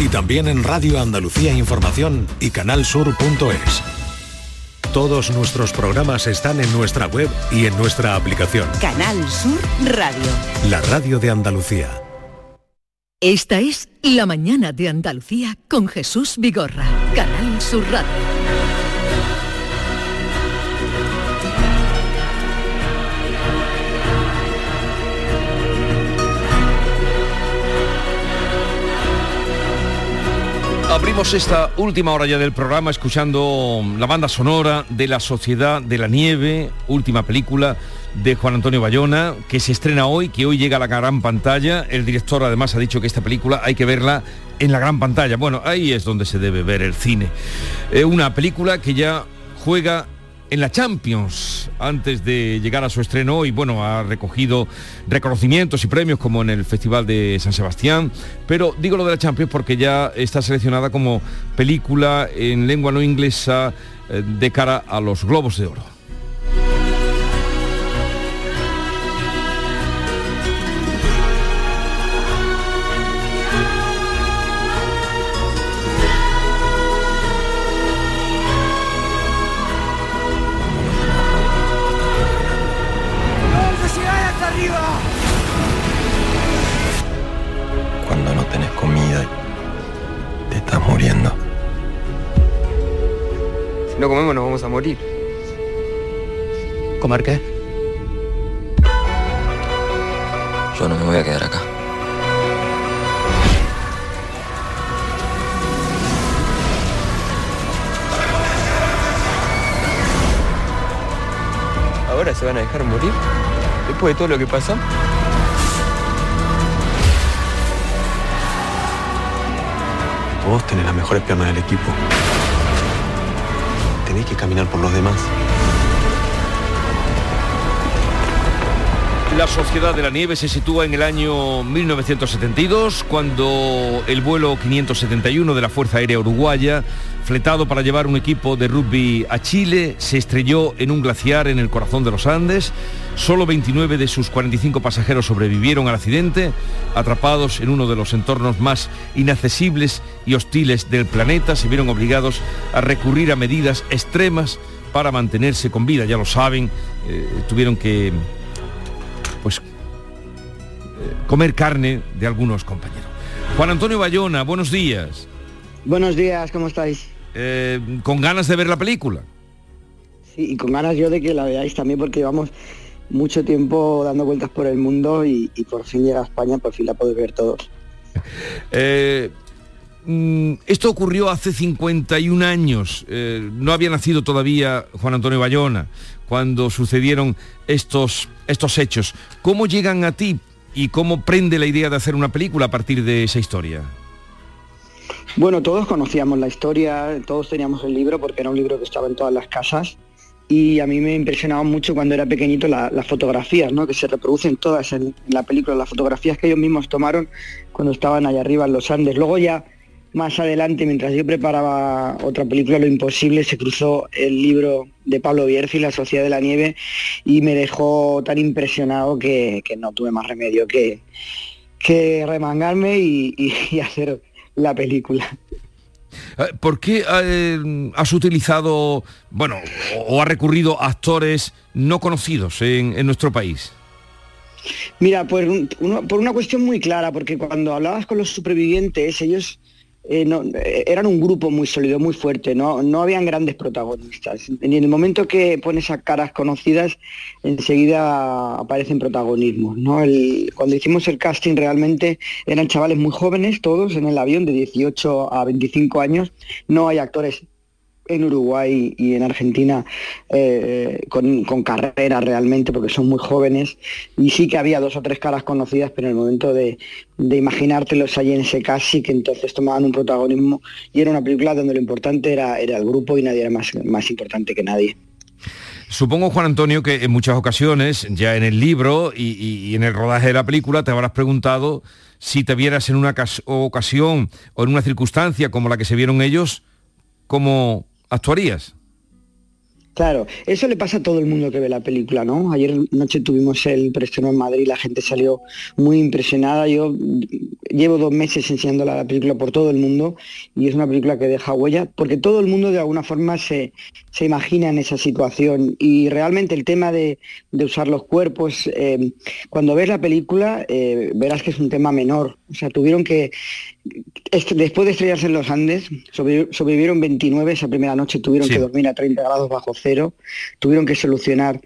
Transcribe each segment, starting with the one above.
Y también en Radio Andalucía Información y canalsur.es. Todos nuestros programas están en nuestra web y en nuestra aplicación. Canal Sur Radio. La radio de Andalucía. Esta es La mañana de Andalucía con Jesús Vigorra. Canal Sur Radio. Abrimos esta última hora ya del programa escuchando la banda sonora de La Sociedad de la Nieve, última película de Juan Antonio Bayona, que se estrena hoy, que hoy llega a la gran pantalla. El director además ha dicho que esta película hay que verla en la gran pantalla. Bueno, ahí es donde se debe ver el cine. Es una película que ya juega en la Champions antes de llegar a su estreno y bueno, ha recogido reconocimientos y premios como en el Festival de San Sebastián, pero digo lo de la Champions porque ya está seleccionada como película en lengua no inglesa eh, de cara a los Globos de Oro. No comemos nos vamos a morir. ¿Comer qué? Yo no me voy a quedar acá. ¿Ahora se van a dejar morir? ¿Después de todo lo que pasó? Vos tenés las mejores piernas del equipo tenéis que caminar por los demás. La Sociedad de la Nieve se sitúa en el año 1972, cuando el vuelo 571 de la Fuerza Aérea Uruguaya, fletado para llevar un equipo de rugby a Chile, se estrelló en un glaciar en el corazón de los Andes. Solo 29 de sus 45 pasajeros sobrevivieron al accidente, atrapados en uno de los entornos más inaccesibles y hostiles del planeta, se vieron obligados a recurrir a medidas extremas para mantenerse con vida. Ya lo saben, eh, tuvieron que comer carne de algunos compañeros. Juan Antonio Bayona, buenos días. Buenos días, ¿cómo estáis? Eh, ¿Con ganas de ver la película? Sí, y con ganas yo de que la veáis también porque llevamos mucho tiempo dando vueltas por el mundo y, por fin llega a España, por fin la podéis ver todos. Eh, mm, esto ocurrió hace 51 años, no había nacido todavía Juan Antonio Bayona cuando sucedieron estos, estos hechos. ¿Cómo llegan a ti y cómo prende la idea de hacer una película a partir de esa historia? Bueno, todos conocíamos la historia, todos teníamos el libro porque era un libro que estaba en todas las casas y a mí me impresionaba mucho cuando era pequeñito las fotografías, ¿no? que se reproducen todas en, en, la película, las fotografías que ellos mismos tomaron cuando estaban allá arriba en los Andes. Luego ya más adelante, mientras yo preparaba otra película, Lo Imposible, se cruzó el libro de Pablo Bierzi, La Sociedad de la Nieve, y me dejó tan impresionado que, no tuve más remedio que, que remangarme y, hacer la película. Eh, ¿Por qué eh, has utilizado, bueno, o, ha recurrido a actores no conocidos en, nuestro país? Mira, pues por una cuestión muy clara, porque cuando hablabas con los supervivientes, ellos eh, eh, eran un grupo muy sólido, muy fuerte, no, no habían grandes protagonistas. En el momento que pones a caras conocidas, enseguida aparecen protagonismos. ¿no? cuando hicimos el casting realmente eran chavales muy jóvenes, todos en el avión, de 18 a 25 años. No hay actores en Uruguay y en Argentina eh, con, carrera realmente, porque son muy jóvenes, y sí que había dos o tres caras conocidas, pero en el momento de, de imaginártelos allí en ese casi, que entonces tomaban un protagonismo, y era una película donde lo importante era, era el grupo y nadie era más, más importante que nadie. Supongo, Juan Antonio, que en muchas ocasiones, ya en el libro y, y, en el rodaje de la película, te habrás preguntado si te vieras en una ocasión o en una circunstancia como la que se vieron ellos, como, actuarías? Claro, eso le pasa a todo el mundo que ve la película, ¿no? Ayer noche tuvimos el preestreno en Madrid, la gente salió muy impresionada. Yo llevo dos meses enseñándola la película por todo el mundo y es una película que deja huella, porque todo el mundo de alguna forma se, imagina en esa situación. Y realmente el tema de, usar los cuerpos, eh, cuando ves la película, eh, verás que es un tema menor. O sea, tuvieron que después de estrellarse en los Andes, sobrevivieron 29 esa primera noche, tuvieron que dormir a 30 grados bajo cero, tuvieron que solucionar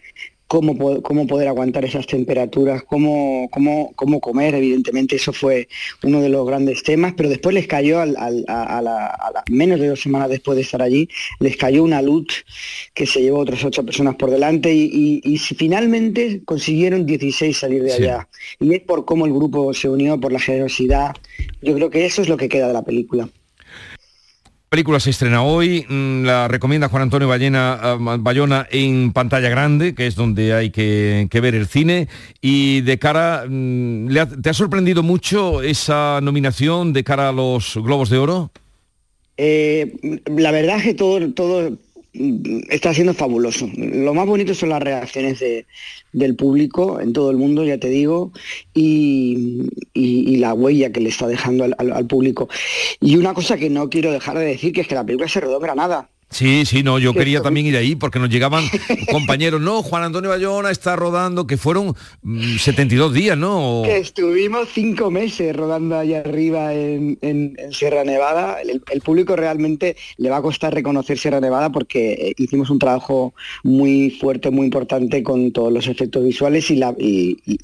cómo, cómo poder aguantar esas temperaturas, cómo, cómo, cómo comer, evidentemente eso fue uno de los grandes temas, pero después les cayó, a, la, menos de dos semanas después de estar allí, les cayó una luz que se llevó otras ocho personas por delante y, finalmente consiguieron 16 salir de allá. Y es por cómo el grupo se unió, por la generosidad. Yo creo que eso es lo que queda de la película. La película se estrena hoy, mm, la recomienda Juan Antonio Ballena, Bayona en pantalla grande, que es donde hay que, ver el cine. Y de cara, mm, ¿te ha sorprendido mucho esa nominación de cara a los Globos de Oro? Eh, la verdad es que todo, todo está siendo fabuloso. Lo más bonito son las reacciones del público en todo el mundo, ya te digo, y, la huella que le está dejando al, público. Y una cosa que no quiero dejar de decir, que es que la película se rodó en Granada. Sí, sí, no, yo quería también ir ahí porque nos llegaban compañeros, no, Juan Antonio Bayona está rodando, que fueron 72 mm, días, ¿no? Que estuvimos cinco meses rodando allá arriba en, Sierra Nevada. El, público realmente le va a costar reconocer Sierra Nevada porque eh, hicimos un trabajo muy fuerte, muy importante con todos los efectos visuales y, la,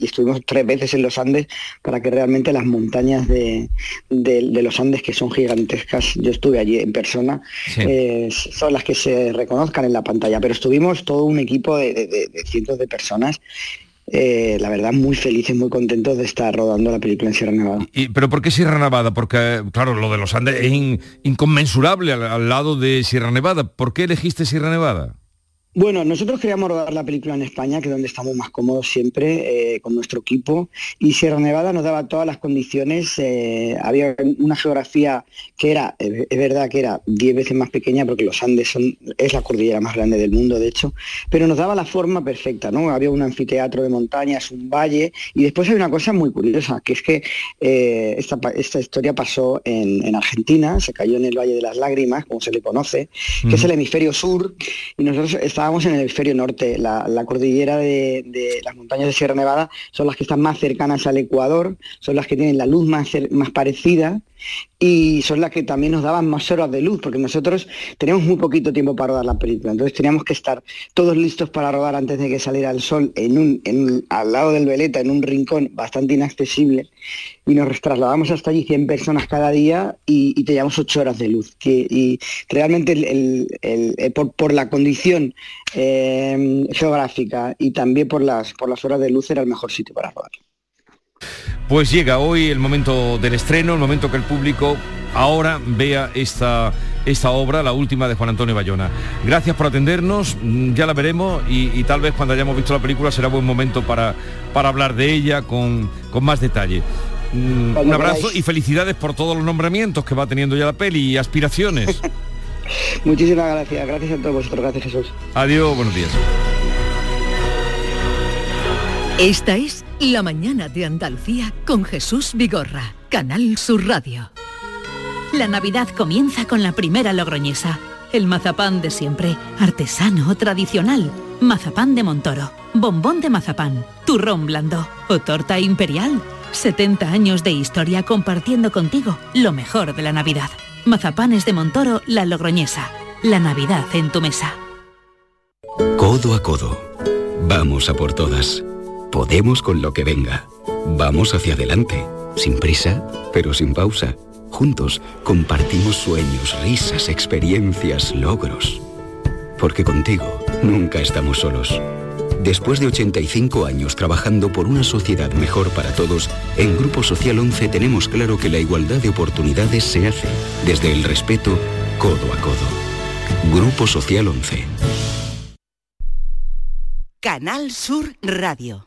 estuvimos tres veces en los Andes para que realmente las montañas de, los Andes, que son gigantescas, yo estuve allí en persona, eh, son las que se reconozcan en la pantalla, pero estuvimos todo un equipo de, cientos de personas eh, la verdad muy felices, muy contentos de estar rodando la película en Sierra Nevada. ¿Y, ¿Pero por qué Sierra Nevada? Porque, claro, lo de los Andes es inconmensurable al, lado de Sierra Nevada. ¿Por qué elegiste Sierra Nevada? Bueno, nosotros queríamos rodar la película en España, que es donde estamos más cómodos siempre eh, con nuestro equipo, y Sierra Nevada nos daba todas las condiciones. Eh, había una geografía que era, es verdad que era 10 veces más pequeña, porque los Andes son, es la cordillera más grande del mundo, de hecho, pero nos daba la forma perfecta, ¿no? Había un anfiteatro de montañas, un valle, y después hay una cosa muy curiosa, que es que eh, esta, historia pasó en, Argentina, se cayó en el Valle de las Lágrimas, como se le conoce, que es el hemisferio sur, y nosotros estábamos en el hemisferio norte. La, cordillera de, las montañas de Sierra Nevada son las que están más cercanas al Ecuador, son las que tienen la luz más, más parecida y son las que también nos daban más horas de luz, porque nosotros tenemos muy poquito tiempo para rodar la película, entonces teníamos que estar todos listos para rodar antes de que saliera el sol en un, al lado del veleta, en un rincón bastante inaccesible, y nos trasladamos hasta allí 100 personas cada día y, teníamos 8 horas de luz. y realmente eh, por, la condición eh, geográfica y también por las, por las horas de luz era el mejor sitio para rodar. Pues llega hoy el momento del estreno, el momento que el público ahora vea esta, esta obra, la última de Juan Antonio Bayona. Gracias por atendernos, mm, ya la veremos y, tal vez cuando hayamos visto la película será buen momento para, para hablar de ella con, más detalle. Mm, un abrazo y felicidades por todos los nombramientos que va teniendo ya la peli y aspiraciones. Muchísimas gracias, gracias a todos vosotros, gracias Jesús. Adiós, buenos días. Esta es La Mañana de Andalucía con Jesús Vigorra, Canal Sur Radio. La Navidad comienza con la primera logroñesa. El mazapán de siempre, artesano, tradicional. Mazapán de Montoro, bombón de mazapán, turrón blando o torta imperial. 70 años de historia compartiendo contigo lo mejor de la Navidad. Mazapanes de Montoro, la Logroñesa. La Navidad en tu mesa. Codo a codo. Vamos a por todas. Podemos con lo que venga. Vamos hacia adelante, sin prisa, pero sin pausa. Juntos compartimos sueños, risas, experiencias, logros. Porque contigo nunca estamos solos. Después de 85 años trabajando por una sociedad mejor para todos, en Grupo Social 11 tenemos claro que la igualdad de oportunidades se hace desde el respeto codo a codo. Grupo Social 11. Canal Sur Radio.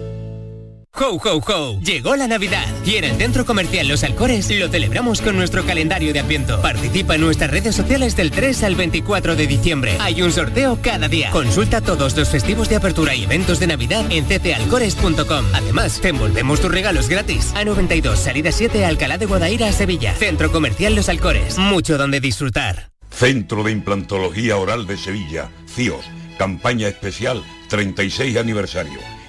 ¡Ho, ho, ho! Llegó la Navidad y en el Centro Comercial Los Alcores lo celebramos con nuestro calendario de Adviento. Participa en nuestras redes sociales del 3 al 24 de diciembre. Hay un sorteo cada día. Consulta todos los festivos de apertura y eventos de Navidad en ctalcores.com. Además, te envolvemos tus regalos gratis. A92, salida 7, Alcalá de Guadaira, Sevilla. Centro Comercial Los Alcores. Mucho donde disfrutar. Centro de Implantología Oral de Sevilla, CIOS. Campaña especial 36 aniversario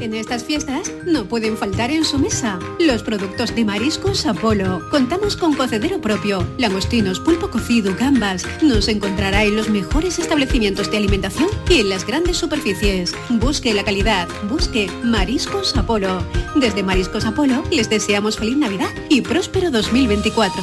En estas fiestas no pueden faltar en su mesa los productos de Mariscos Apolo. Contamos con cocedero propio, langostinos, pulpo cocido, gambas. Nos encontrará en los mejores establecimientos de alimentación y en las grandes superficies. Busque la calidad, busque Mariscos Apolo. Desde Mariscos Apolo les deseamos feliz Navidad y próspero 2024.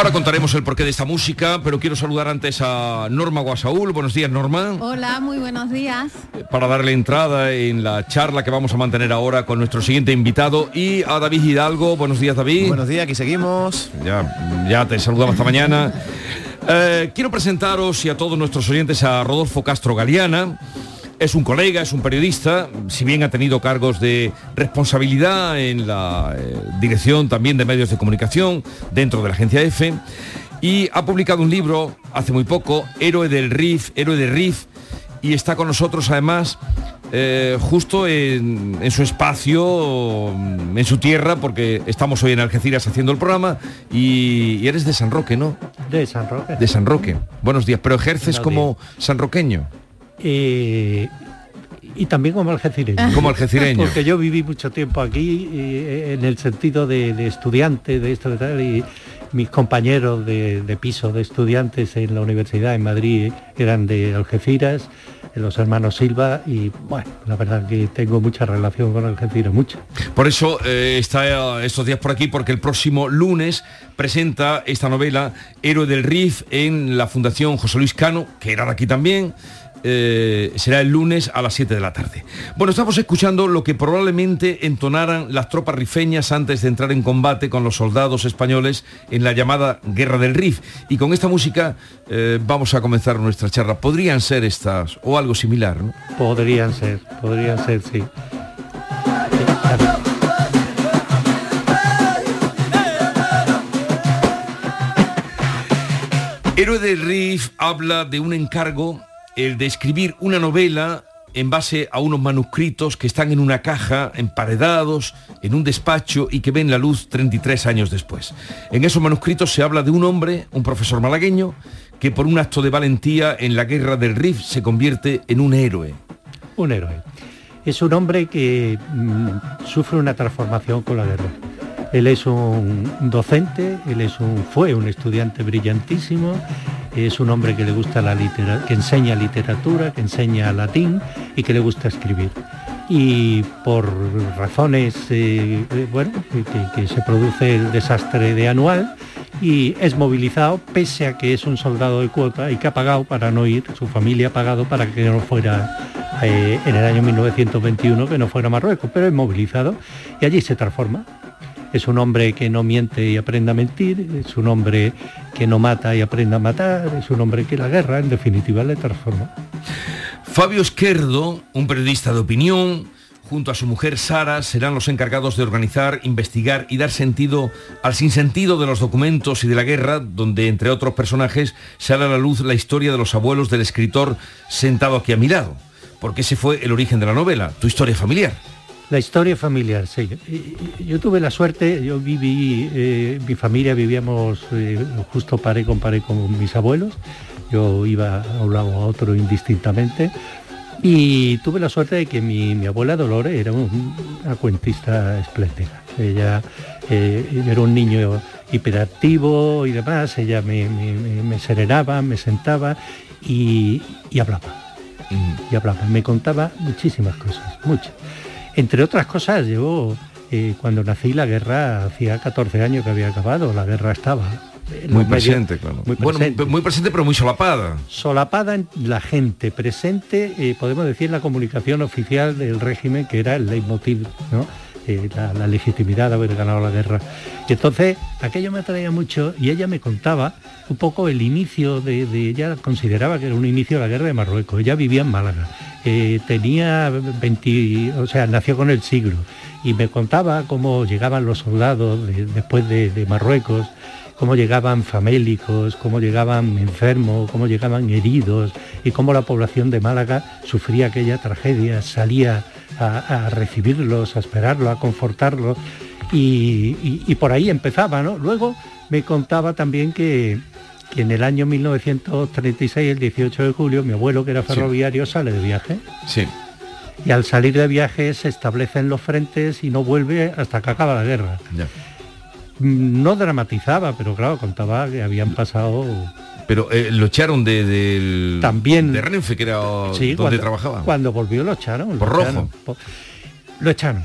Ahora contaremos el porqué de esta música, pero quiero saludar antes a Norma Guasaúl. Buenos días, Norma. Hola, muy buenos días. Para darle entrada en la charla que vamos a mantener ahora con nuestro siguiente invitado y a David Hidalgo. Buenos días, David. Buenos días, aquí seguimos. Ya, ya te saludamos esta mañana. Eh, quiero presentaros y a todos nuestros oyentes a Rodolfo Castro Galeana es un colega, es un periodista, si bien ha tenido cargos de responsabilidad en la eh, dirección también de medios de comunicación dentro de la agencia EFE, y ha publicado un libro hace muy poco, Héroe del RIF, Héroe de RIF, y está con nosotros además eh, justo en, su espacio, en su tierra, porque estamos hoy en Algeciras haciendo el programa y, eres de San Roque, ¿no? De San Roque. De San Roque. Buenos días, pero ejerces como sanroqueño. Eh, y también como algecireño. Como algecireño. Porque yo viví mucho tiempo aquí eh, en el sentido de, estudiante de esto de tal y mis compañeros de, piso de estudiantes en la universidad en Madrid eran de Algeciras, los hermanos Silva y bueno, la verdad que tengo mucha relación con Algeciras, mucha. Por eso eh, está estos días por aquí porque el próximo lunes presenta esta novela Héroe del Rif en la Fundación José Luis Cano, que era de aquí también eh, será el lunes a las 7 de la tarde. Bueno, estamos escuchando lo que probablemente entonaran las tropas rifeñas antes de entrar en combate con los soldados españoles en la llamada Guerra del Rif. Y con esta música eh, vamos a comenzar nuestra charla. Podrían ser estas o algo similar, ¿no? Podrían ser, podrían ser, sí. Héroe del Rif habla de un encargo el de escribir una novela en base a unos manuscritos que están en una caja, emparedados, en un despacho y que ven la luz 33 años después. En esos manuscritos se habla de un hombre, un profesor malagueño, que por un acto de valentía en la guerra del Rif se convierte en un héroe. Un héroe. Es un hombre que mm, sufre una transformación con la guerra. Él es un docente, él es un, fue un estudiante brillantísimo, es un hombre que le gusta la literatura, que enseña literatura, que enseña latín y que le gusta escribir. Y por razones, eh, eh, bueno, que, se produce el desastre de anual y es movilizado pese a que es un soldado de cuota y que ha pagado para no ir, su familia ha pagado para que no fuera eh, en el año 1921, que no fuera a Marruecos, pero es movilizado y allí se transforma Es un hombre que no miente y aprende a mentir, es un hombre que no mata y aprende a matar, es un hombre que la guerra en definitiva le transforma. Fabio Esquerdo, un periodista de opinión, junto a su mujer Sara, serán los encargados de organizar, investigar y dar sentido al sinsentido de los documentos y de la guerra, donde entre otros personajes sale a la luz la historia de los abuelos del escritor sentado aquí a mi lado, porque ese fue el origen de la novela, tu historia familiar. La historia familiar, sí. Yo tuve la suerte, yo viví, eh, mi familia vivíamos eh, justo paré con paré con mis abuelos, yo iba a un lado a otro indistintamente, y tuve la suerte de que mi, abuela Dolores era una cuentista espléndida. Ella eh, era un niño hiperactivo y demás, ella me, serenaba, me sentaba y, hablaba. Y hablaba, me contaba muchísimas cosas, muchas. Entre otras cosas, yo eh, cuando nací la guerra hacía 14 años que había acabado, la guerra estaba muy presente, claro. Muy presente. muy presente, pero muy solapada. Solapada en la gente, presente, eh, podemos decir, la comunicación oficial del régimen, que era el leitmotiv, ¿no? Eh, la, legitimidad de haber ganado la guerra. Y entonces, aquello me atraía mucho y ella me contaba un poco el inicio de, ella consideraba que era un inicio de la guerra de Marruecos. Ella vivía en Málaga. Eh, tenía 20, o sea, nació con el siglo y me contaba cómo llegaban los soldados después de Marruecos cómo llegaban famélicos, cómo llegaban enfermos, cómo llegaban heridos y cómo la población de Málaga sufría aquella tragedia, salía a, recibirlos, a esperarlos, a confortarlos y, por ahí empezaba, ¿no? Luego me contaba también que, en el año 1936, el 18 de julio, mi abuelo, que era ferroviario, sale de viaje. Sí. Y al salir de viaje se establecen los frentes y no vuelve hasta que acaba la guerra no dramatizaba, pero claro, contaba que habían pasado... Pero eh, lo echaron de, También, de Renfe, que era donde trabajaba. Cuando volvió lo echaron. Por rojo. lo echaron,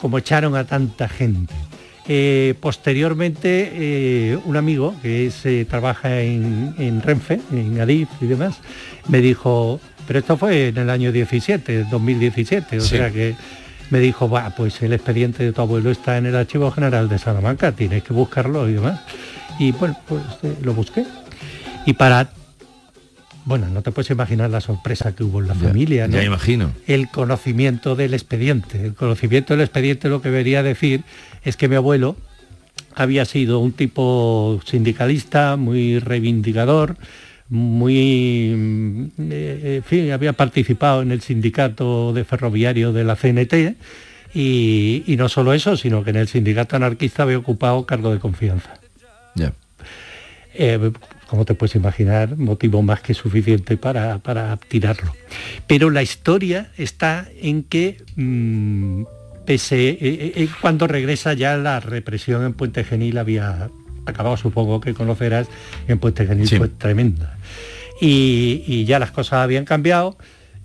como echaron a tanta gente. Eh, posteriormente, eh, un amigo que trabaja en, Renfe, en Adif y demás, me dijo, pero esto fue en el año 17, 2017, o sea que me dijo, va, pues el expediente de tu abuelo está en el Archivo General de Salamanca, tienes que buscarlo y demás. Y bueno, pues eh, lo busqué. Y para bueno, no te puedes imaginar la sorpresa que hubo en la familia, ¿no? Ya imagino. El conocimiento del expediente. El conocimiento del expediente lo que debería decir es que mi abuelo había sido un tipo sindicalista, muy reivindicador, muy, mm, eh, en fin, había participado en el sindicato de ferroviario de la CNT y, no solo eso, sino que en el sindicato anarquista había ocupado cargo de confianza. Ya. Eh, como te puedes imaginar, motivo más que suficiente para, para tirarlo. Pero la historia está en que mm, pese, eh, cuando regresa ya la represión en Puente Genil había acabado, supongo que conocerás, en Puente Genil fue tremenda y, ya las cosas habían cambiado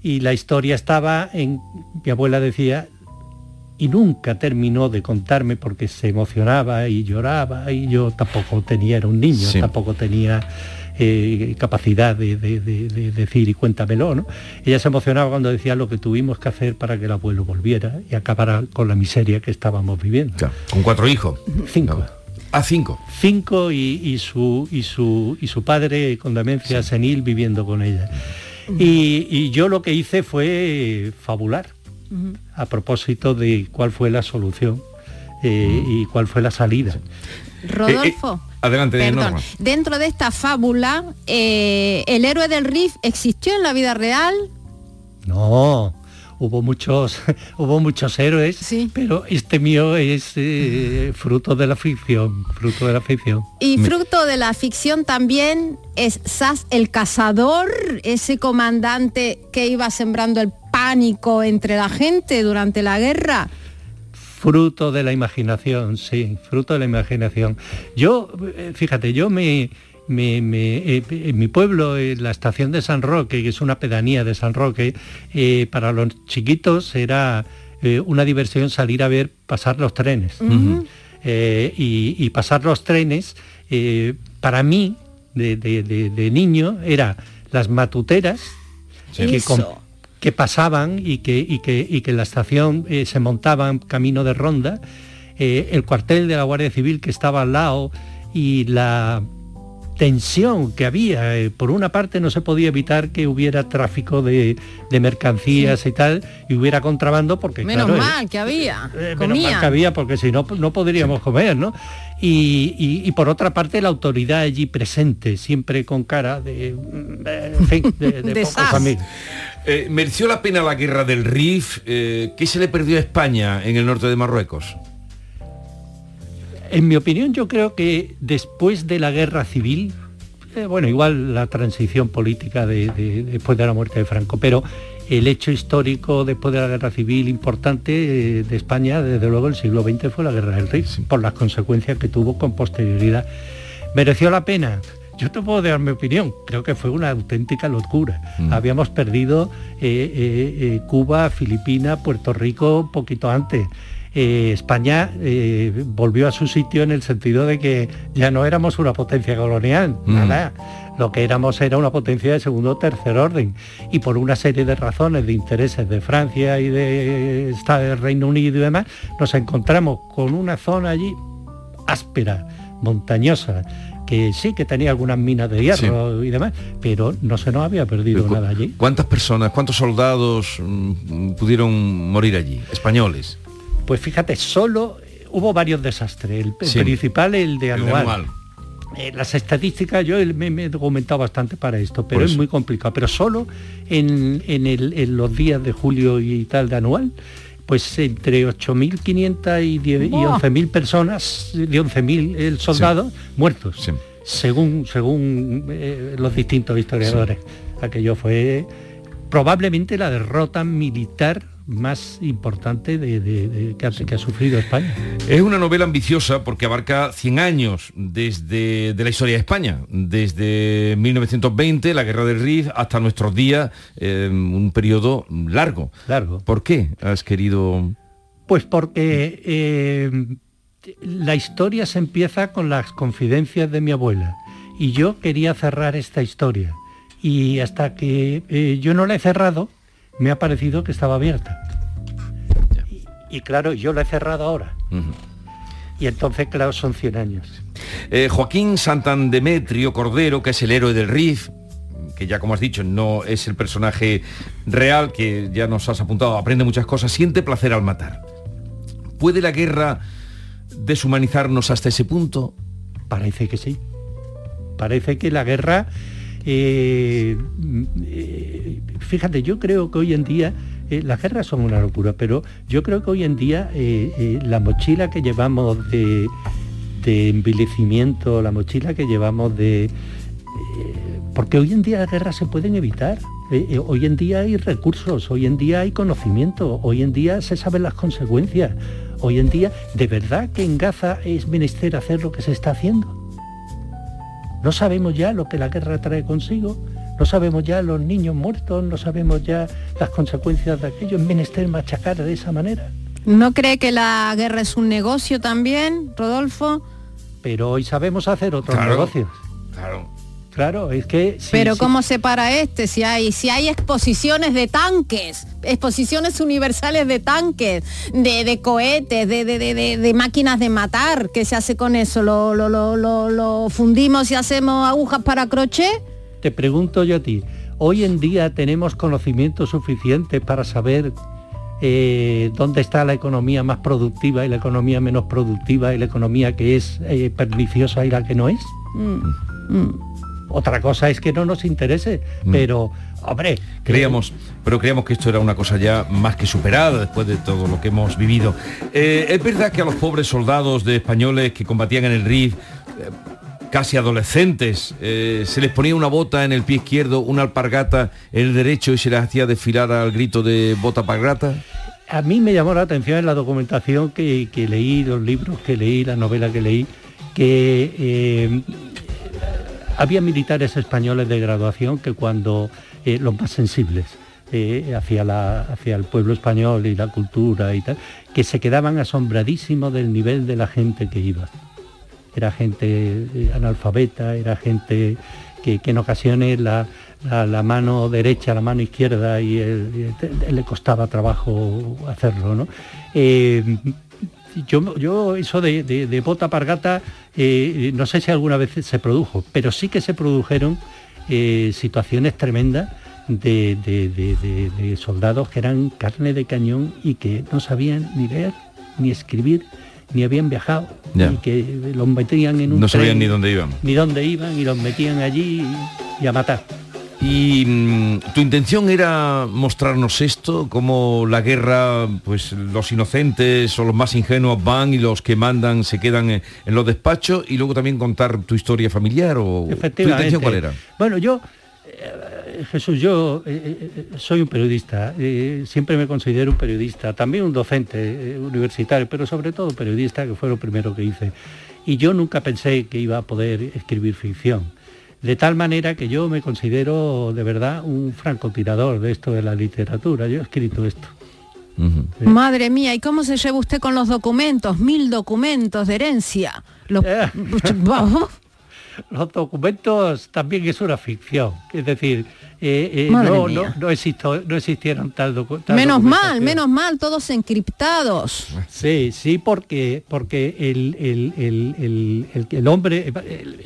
y la historia estaba en, mi abuela decía, y nunca terminó de contarme porque se emocionaba y lloraba y yo tampoco tenía, era un niño, tampoco tenía eh, capacidad de, decir y cuéntamelo, ¿no? Ella se emocionaba cuando decía lo que tuvimos que hacer para que el abuelo volviera y acabara con la miseria que estábamos viviendo. Con cuatro hijos. Cinco. A cinco. Cinco y, su, y, su, y su padre con demencia senil viviendo con ella. Y, yo lo que hice fue fabular a propósito de cuál fue la solución eh, y cuál fue la salida. Rodolfo. Eh, eh, adelante, Dentro de esta fábula, ¿el héroe del RIF existió en la vida real? No, hubo muchos, hubo muchos héroes, pero este mío es eh, fruto de la ficción, fruto de la ficción. Y fruto de la ficción también es Sas el cazador, ese comandante que iba sembrando el pánico entre la gente durante la guerra. Fruto de la imaginación, sí, fruto de la imaginación. Yo, eh, fíjate, yo me, eh, en mi pueblo, en la estación de San Roque, que es una pedanía de San Roque, eh, para los chiquitos era eh, una diversión salir a ver pasar los trenes. y, pasar los trenes, para mí, de, niño, era las matuteras que, pasaban y que, y que, y que en la estación se montaban camino de ronda eh, el cuartel de la Guardia Civil que estaba al lado y la tensión que había. Eh, por una parte no se podía evitar que hubiera tráfico de, mercancías y tal, y hubiera contrabando porque... Menos mal que había. menos mal que había porque si no no podríamos comer, ¿no? Y, por otra parte la autoridad allí presente, siempre con cara de, en fin, de, de, eh, ¿Mereció la pena la guerra del Rif? Eh, ¿Qué se le perdió a España en el norte de Marruecos? En mi opinión yo creo que después de la guerra civil, eh, bueno, igual la transición política después de la muerte de Franco, pero el hecho histórico después de la guerra civil importante de España, desde luego el siglo XX fue la guerra del Rif, por las consecuencias que tuvo con posterioridad. ¿Mereció la pena? Yo te puedo dar mi opinión, creo que fue una auténtica locura. Mm. Habíamos perdido eh, Cuba, Filipinas, Puerto Rico un poquito antes. Eh, España eh, volvió a su sitio en el sentido de que ya no éramos una potencia colonial, mm. nada. Lo que éramos era una potencia de segundo o tercer orden. Y por una serie de razones, de intereses de Francia y de del Reino Unido y demás, nos encontramos con una zona allí áspera, montañosa, que sí que tenía algunas minas de hierro y demás, pero no se nos había perdido nada allí. ¿Cuántas personas, cuántos soldados mm, pudieron morir allí, españoles? Pues fíjate, solo hubo varios desastres. El, principal, el de anual. Eh, las estadísticas, yo me, he documentado bastante para esto, pero es muy complicado. Pero solo en, los días de julio y tal de anual, pues entre 8.500 y, 11.000 personas, de 11.000 eh, soldados muertos, según, según eh, los distintos historiadores. Aquello fue probablemente la derrota militar más importante de, que, ha, sufrido España. Es una novela ambiciosa porque abarca 100 años desde de la historia de España, desde 1920, la Guerra del Rif, hasta nuestros días, eh, un periodo largo. Largo. ¿Por qué has querido...? Pues porque eh, la historia se empieza con las confidencias de mi abuela y yo quería cerrar esta historia y hasta que eh, yo no la he cerrado, me ha parecido que estaba abierta. Y, claro, yo la he cerrado ahora. Y entonces, claro, son 100 años. Eh, Joaquín Santandemetrio Cordero, que es el héroe del RIF, que ya como has dicho no es el personaje real, que ya nos has apuntado, aprende muchas cosas, siente placer al matar. ¿Puede la guerra deshumanizarnos hasta ese punto? Parece que sí. Parece que la guerra eh, eh, fíjate, yo creo que hoy en día eh, las guerras son una locura, pero yo creo que hoy en día la mochila que llevamos de, envilecimiento, la mochila que llevamos de... porque hoy en día las guerras se pueden evitar. hoy en día hay recursos, hoy en día hay conocimiento, hoy en día se saben las consecuencias. Hoy en día, ¿de verdad que en Gaza es menester hacer lo que se está haciendo? No sabemos ya lo que la guerra trae consigo, no sabemos ya los niños muertos, no sabemos ya las consecuencias de aquello, en menester machacar de esa manera. ¿No cree que la guerra es un negocio también, Rodolfo? Pero hoy sabemos hacer otros negocios. Claro. Claro, es que... Pero ¿cómo se para este? Si hay, si hay exposiciones de tanques, exposiciones universales de tanques, de, cohetes, de, de, máquinas de matar, ¿qué se hace con eso? ¿Lo, lo, lo, fundimos y hacemos agujas para crochet? Te pregunto yo a ti, ¿hoy en día tenemos conocimiento suficiente para saber eh, dónde está la economía más productiva y la economía menos productiva y la economía que es eh, perniciosa y la que no es? Mm, mm. Otra cosa es que no nos interese, mm. pero, hombre... Creíamos, pero creíamos que esto era una cosa ya más que superada después de todo lo que hemos vivido. Eh, es verdad que a los pobres soldados de españoles que combatían en el RIF, eh, casi adolescentes, eh, se les ponía una bota en el pie izquierdo, una alpargata en el derecho y se les hacía desfilar al grito de bota alpargata. A mí me llamó la atención en la documentación que, leí, los libros que leí, la novela que leí, que había militares españoles de graduación que cuando eh, los más sensibles eh, hacia, la, hacia el pueblo español y la cultura y tal, que se quedaban asombradísimos del nivel de la gente que iba. Era gente eh, analfabeta, era gente que, en ocasiones la, mano derecha, la mano izquierda y, le costaba trabajo hacerlo. ¿no? Yo, yo eso de, de, bota pargata, eh, no sé si alguna vez se produjo, pero sí que se produjeron eh, situaciones tremendas de, de, soldados que eran carne de cañón y que no sabían ni leer ni escribir ni habían viajado. Y que los metían en un no sabían ni dónde iban. ni dónde iban y los metían allí y a matar y mm, tu intención era mostrarnos esto, como la guerra, pues los inocentes o los más ingenuos van y los que mandan se quedan en, los despachos y luego también contar tu historia familiar o tu intención cuál era. Bueno, yo eh, Jesús, yo eh, eh, soy un periodista, siempre me considero un periodista, también un docente universitario, pero sobre todo periodista, que fue lo primero que hice. Y yo nunca pensé que iba a poder escribir ficción de tal manera que yo me considero de verdad un francotirador de esto de la literatura. Yo he escrito esto. Madre mía, ¿y cómo se lleva usted con los documentos? Mil documentos de herencia. Los... Los documentos también es una ficción. Es decir, eh, eh, no, no, existieron tal, documentos. Menos mal, menos mal, todos encriptados. Sí, sí, porque, porque el, el, hombre,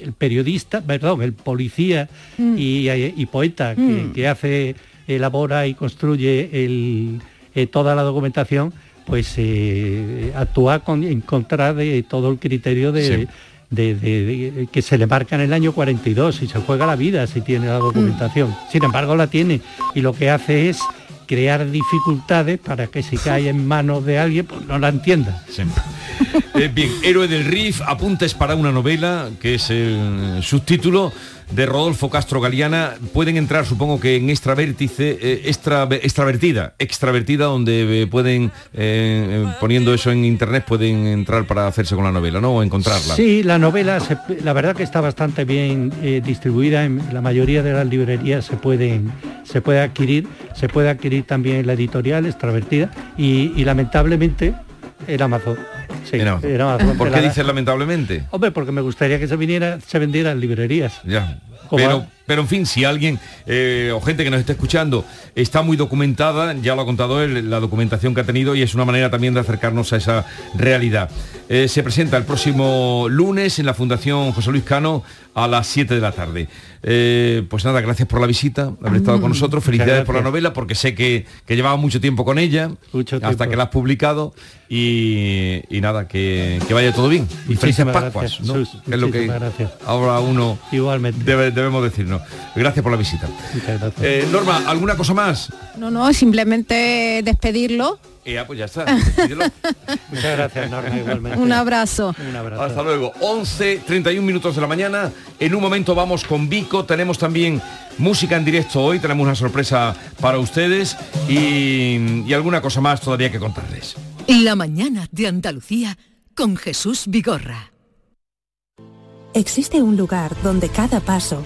el, periodista, perdón, el policía mm. y, poeta mm. que, hace, elabora y construye eh, toda la documentación, pues actúa en contra de todo el criterio de de, que se le marca en el año 42 y se juega la vida si tiene la documentación. Sin embargo, la tiene y lo que hace es crear dificultades para que si cae en manos de alguien, pues no la entienda. Eh, bien, Héroe del Rif, apuntes para una novela, que es el subtítulo de Rodolfo Castro Galeana pueden entrar, supongo que en extravértice, eh, extra, extravertida, extravertida, donde eh, pueden, eh, poniendo eso en internet, pueden entrar para hacerse con la novela, ¿no? O encontrarla. Sí, la novela, la verdad que está bastante bien distribuida, en la mayoría de las librerías se, se puede adquirir, se puede adquirir también la editorial, extravertida, y, lamentablemente el Amazon. Sí, ¿Por qué dices lamentablemente? Hombre, porque me gustaría que se viniera, se vendiera en librerías. Ya. Pero, pero en fin, si alguien eh, o gente que nos está escuchando está muy documentada, ya lo ha contado él, la documentación que ha tenido y es una manera también de acercarnos a esa realidad. Eh, se presenta el próximo lunes en la Fundación José Luis Cano a las 7 de la tarde. Eh, pues nada, gracias por la visita, haber estado con mm, nosotros, felicidades por la novela, porque sé que, llevaba mucho tiempo con ella, hasta que la has publicado, y, nada, que, vaya todo bien. Y felices Pascuas, ¿no? es lo que ahora uno Igualmente. debemos decirnos. Gracias por la visita. Eh, Norma, ¿alguna cosa más? No, no, simplemente despedirlo ya, pues ya está. Muchas gracias, Norma, igualmente. Un abrazo. Un abrazo. Hasta luego. 11, 31 minutos de la mañana. En un momento vamos con Vico. Tenemos también música en directo hoy. Tenemos una sorpresa para ustedes y, y alguna cosa más todavía que contarles. La mañana de Andalucía con Jesús Vigorra. Existe un lugar donde cada paso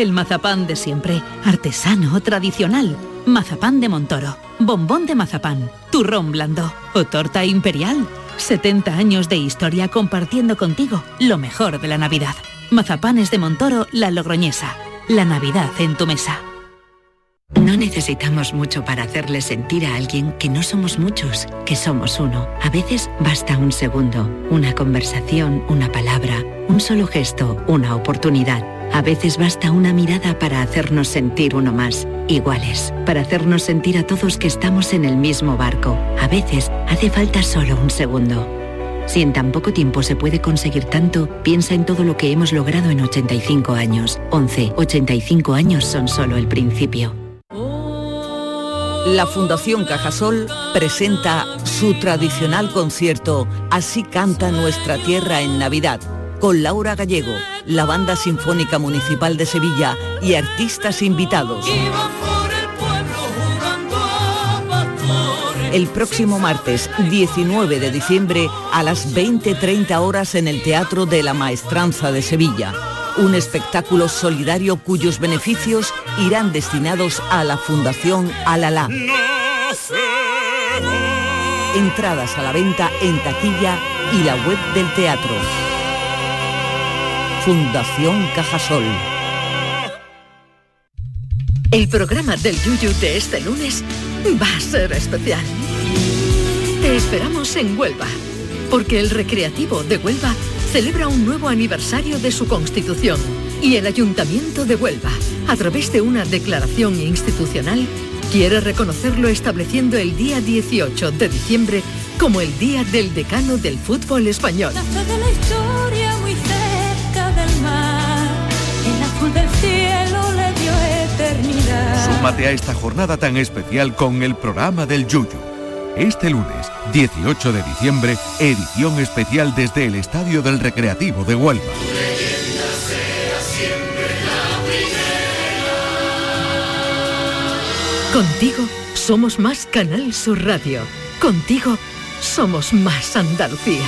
el mazapán de siempre, artesano, tradicional mazapán de Montoro, bombón de mazapán, turrón blando o torta imperial. 70 años de historia compartiendo contigo lo mejor de la Navidad. Mazapanes de Montoro, La Logroñesa. La Navidad en tu mesa. No necesitamos mucho para hacerle sentir a alguien que no somos muchos, que somos uno. A veces basta un segundo, una conversación, una palabra, un solo gesto, una oportunidad. A veces basta una mirada para hacernos sentir uno más, iguales, para hacernos sentir a todos que estamos en el mismo barco. A veces hace falta solo un segundo. Si en tan poco tiempo se puede conseguir tanto, piensa en todo lo que hemos logrado en 85 años. 11, 85 años son solo el principio. La Fundación Cajasol presenta su tradicional concierto Así canta nuestra tierra en Navidad con Laura Gallego, la Banda Sinfónica Municipal de Sevilla y artistas invitados. el próximo martes 19 de diciembre a las 20.30 horas en el Teatro de la Maestranza de Sevilla. Un espectáculo solidario cuyos beneficios irán destinados a la Fundación Alalá. Entradas a la venta en taquilla y la web del teatro. Fundación Cajasol. El programa del Yuyu de este lunes va a ser especial. Te esperamos en Huelva, porque el Recreativo de Huelva celebra un nuevo aniversario de su constitución y el Ayuntamiento de Huelva, a través de una declaración institucional, quiere reconocerlo estableciendo el día 18 de diciembre como el Día del Decano del Fútbol Español. la eternidad. Súmate a esta jornada tan especial con el programa del Yuyu. Este lunes, 18 de diciembre, edición especial desde el Estadio del Recreativo de Huelva. Contigo somos más Canal Sur Radio. Contigo somos más Andalucía.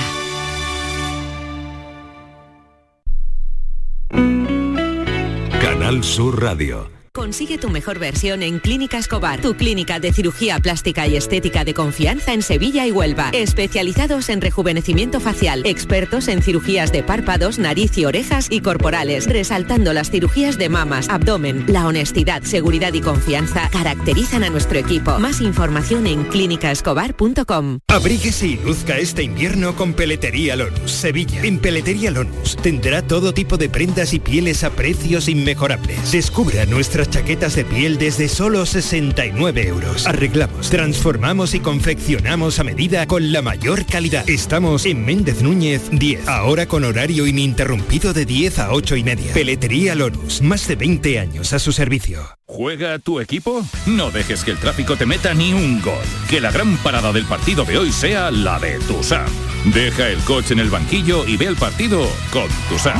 Canal Sur Radio. Consigue tu mejor versión en Clínica Escobar, tu clínica de cirugía plástica y estética de confianza en Sevilla y Huelva. Especializados en rejuvenecimiento facial, expertos en cirugías de párpados, nariz y orejas y corporales, resaltando las cirugías de mamas, abdomen. La honestidad, seguridad y confianza caracterizan a nuestro equipo. Más información en clínicaescobar.com. Abríguese y luzca este invierno con Peletería Lonus, Sevilla. En Peletería Lonus tendrá todo tipo de prendas y pieles a precios inmejorables. Descubra chaquetas de piel desde solo 69 euros. Arreglamos, transformamos y confeccionamos a medida con la mayor calidad. Estamos en Méndez Núñez 10, ahora con horario ininterrumpido de 10 a 8 y media. Peletería Lonus, más de 20 años a su servicio. ¿Juega tu equipo? No dejes que el tráfico te meta ni un gol. Que la gran parada del partido de hoy sea la de Tusam. Deja el coche en el banquillo y ve el partido con Tusam.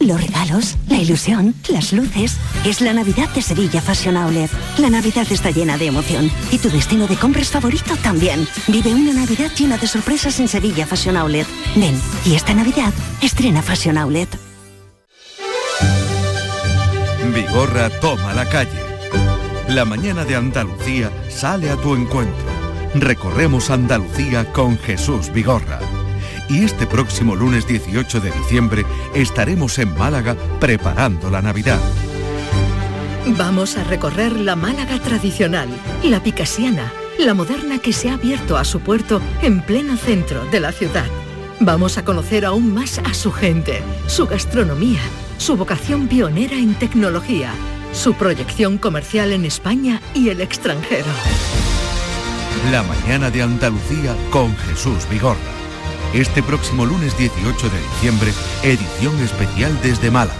Los regalos, la ilusión, las luces. Es la Navidad de Sevilla Fashion Outlet. La Navidad está llena de emoción. Y tu destino de compras favorito también. Vive una Navidad llena de sorpresas en Sevilla Fashion Outlet. Ven, y esta Navidad estrena Fashion Outlet. Vigorra toma la calle. La mañana de Andalucía sale a tu encuentro. Recorremos Andalucía con Jesús Vigorra. Y este próximo lunes 18 de diciembre estaremos en Málaga preparando la Navidad. Vamos a recorrer la Málaga tradicional, la picasiana, la moderna que se ha abierto a su puerto en pleno centro de la ciudad. Vamos a conocer aún más a su gente, su gastronomía, su vocación pionera en tecnología, su proyección comercial en España y el extranjero. La mañana de Andalucía con Jesús Vigorra. Este próximo lunes 18 de diciembre, edición especial desde Málaga.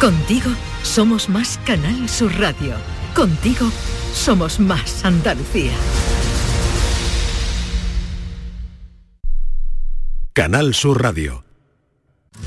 Contigo somos más Canal Sur Radio. Contigo somos más Andalucía. Canal Sur Radio.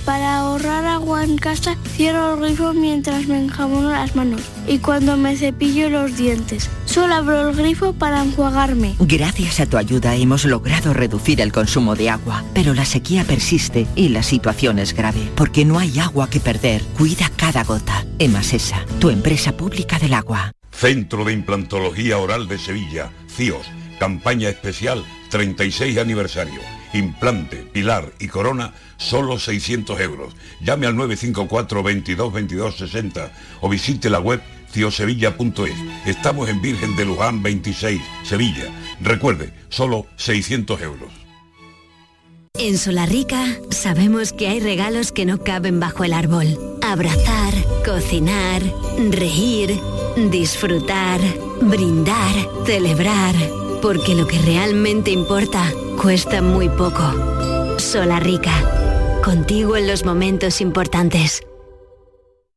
Para ahorrar agua en casa, cierro el grifo mientras me enjabono las manos y cuando me cepillo los dientes. Solo abro el grifo para enjuagarme. Gracias a tu ayuda hemos logrado reducir el consumo de agua, pero la sequía persiste y la situación es grave, porque no hay agua que perder. Cuida cada gota. Emasesa, tu empresa pública del agua. Centro de Implantología Oral de Sevilla, CIOS, campaña especial 36 aniversario. Implante, pilar y corona, solo 600 euros. Llame al 954 22 22 60 o visite la web ciosevilla.es. Estamos en Virgen de Luján 26, Sevilla. Recuerde, solo 600 euros. En Solarrica sabemos que hay regalos que no caben bajo el árbol. Abrazar, cocinar, reír, disfrutar. brindar, celebrar, porque lo que realmente importa cuesta muy poco. Sola Rica, contigo en los momentos importantes.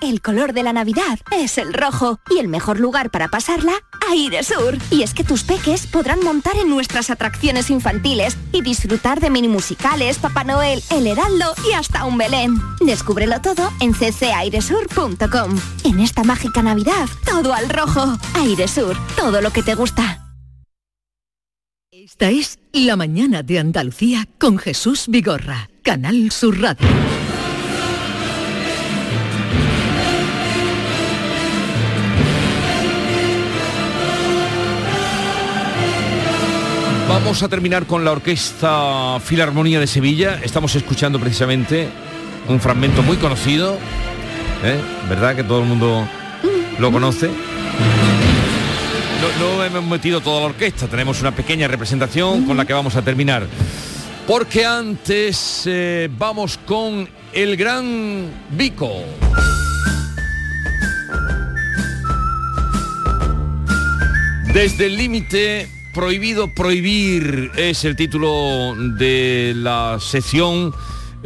El color de la Navidad es el rojo y el mejor lugar para pasarla, Aire Sur. Y es que tus peques podrán montar en nuestras atracciones infantiles y disfrutar de mini musicales, Papá Noel, El Heraldo y hasta un Belén. Descúbrelo todo en ccairesur.com. En esta mágica Navidad, todo al rojo. Aire Sur, todo lo que te gusta. Esta es La Mañana de Andalucía con Jesús Vigorra, Canal Sur Radio. Vamos a terminar con la Orquesta Filarmonía de Sevilla. Estamos escuchando precisamente un fragmento muy conocido, ¿eh? ¿verdad? Que todo el mundo lo conoce. No, hemos metido toda la orquesta, tenemos una pequeña representación con la que vamos a terminar. Porque antes eh, vamos con el gran Vico. Desde el límite prohibido prohibir es el título de la sesión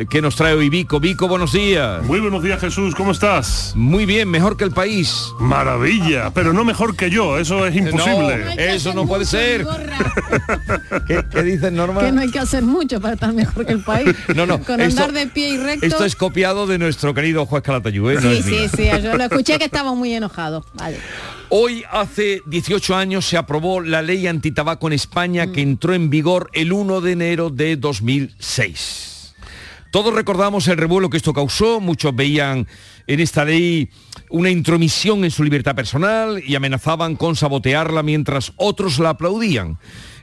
que nos trae hoy Vico. Vico, buenos días. Muy buenos días Jesús, ¿cómo estás? Muy bien, mejor que el país. Maravilla, pero no mejor que yo, eso es imposible. No, eso no puede ser. ¿Qué, ¿Qué, dices, Norma? Que no hay que hacer mucho para estar mejor que el país. No, no. Con esto, andar de pie y recto. Esto es copiado de nuestro querido Juan Calatayud. ¿eh? No Sí, es sí, mío. sí, yo lo escuché que estaba muy enojado. Vale. Hoy, hace 18 años, se aprobó la ley antitabaco en España Mm. que entró en vigor el 1 de enero de 2006. Todos recordamos el revuelo que esto causó, muchos veían en esta ley una intromisión en su libertad personal y amenazaban con sabotearla mientras otros la aplaudían.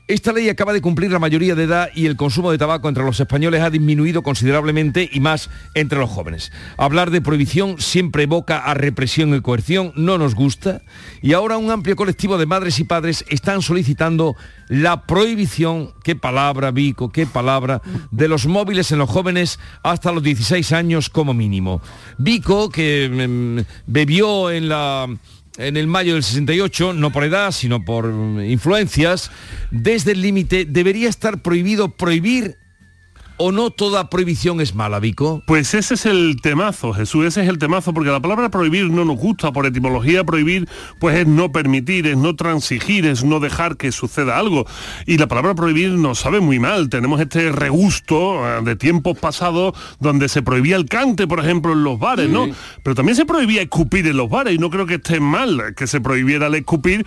Esta ley acaba de cumplir la mayoría de edad y el consumo de tabaco entre los españoles ha disminuido considerablemente y más entre los jóvenes. Hablar de prohibición siempre evoca a represión y coerción, no nos gusta, y ahora un amplio colectivo de madres y padres están solicitando la prohibición, qué palabra, Vico, qué palabra, de los móviles en los jóvenes hasta los 16 años como mínimo. Vico, que mm, bebió en la en el mayo del 68, no por edad, sino por influencias, desde el límite, ¿debería estar prohibido prohibir o no toda prohibición es mala, Vico? Pues ese es el temazo, Jesús, ese es el temazo, porque la palabra prohibir no nos gusta, por etimología prohibir pues es no permitir, es no transigir, es no dejar que suceda algo. Y la palabra prohibir nos sabe muy mal, tenemos este regusto eh, de tiempos pasados donde se prohibía el cante, por ejemplo, en los bares, ¿no? Pero también se prohibía escupir en los bares y no creo que esté mal que se prohibiera el escupir,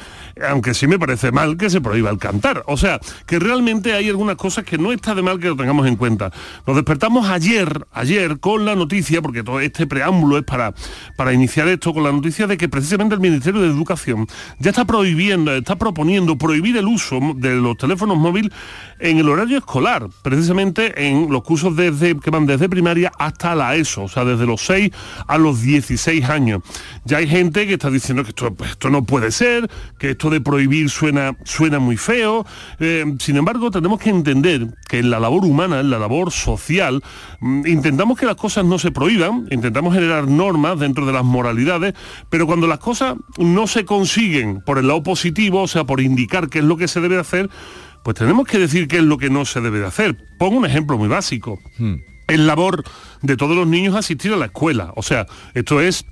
aunque sí me parece mal que se prohíba el cantar. O sea, que realmente hay algunas cosas que no está de mal que lo tengamos en cuenta. Nos despertamos ayer, ayer con la noticia, porque todo este preámbulo es para, para iniciar esto, con la noticia de que precisamente el Ministerio de Educación ya está prohibiendo, está proponiendo prohibir el uso de los teléfonos móviles en el horario escolar, precisamente en los cursos desde, que van desde primaria hasta la ESO, o sea, desde los 6 a los 16 años. Ya hay gente que está diciendo que esto, pues, esto no puede ser, que esto de prohibir suena, suena muy feo. Eh, sin embargo, tenemos que entender que en la labor humana, en la labor social, mm, intentamos que las cosas no se prohíban, intentamos generar normas dentro de las moralidades, pero cuando las cosas no se consiguen por el lado positivo, o sea, por indicar qué es lo que se debe hacer, pues tenemos que decir qué es lo que no se debe de hacer. Pongo un ejemplo muy básico. Es labor de todos los niños asistir a la escuela. O sea, esto es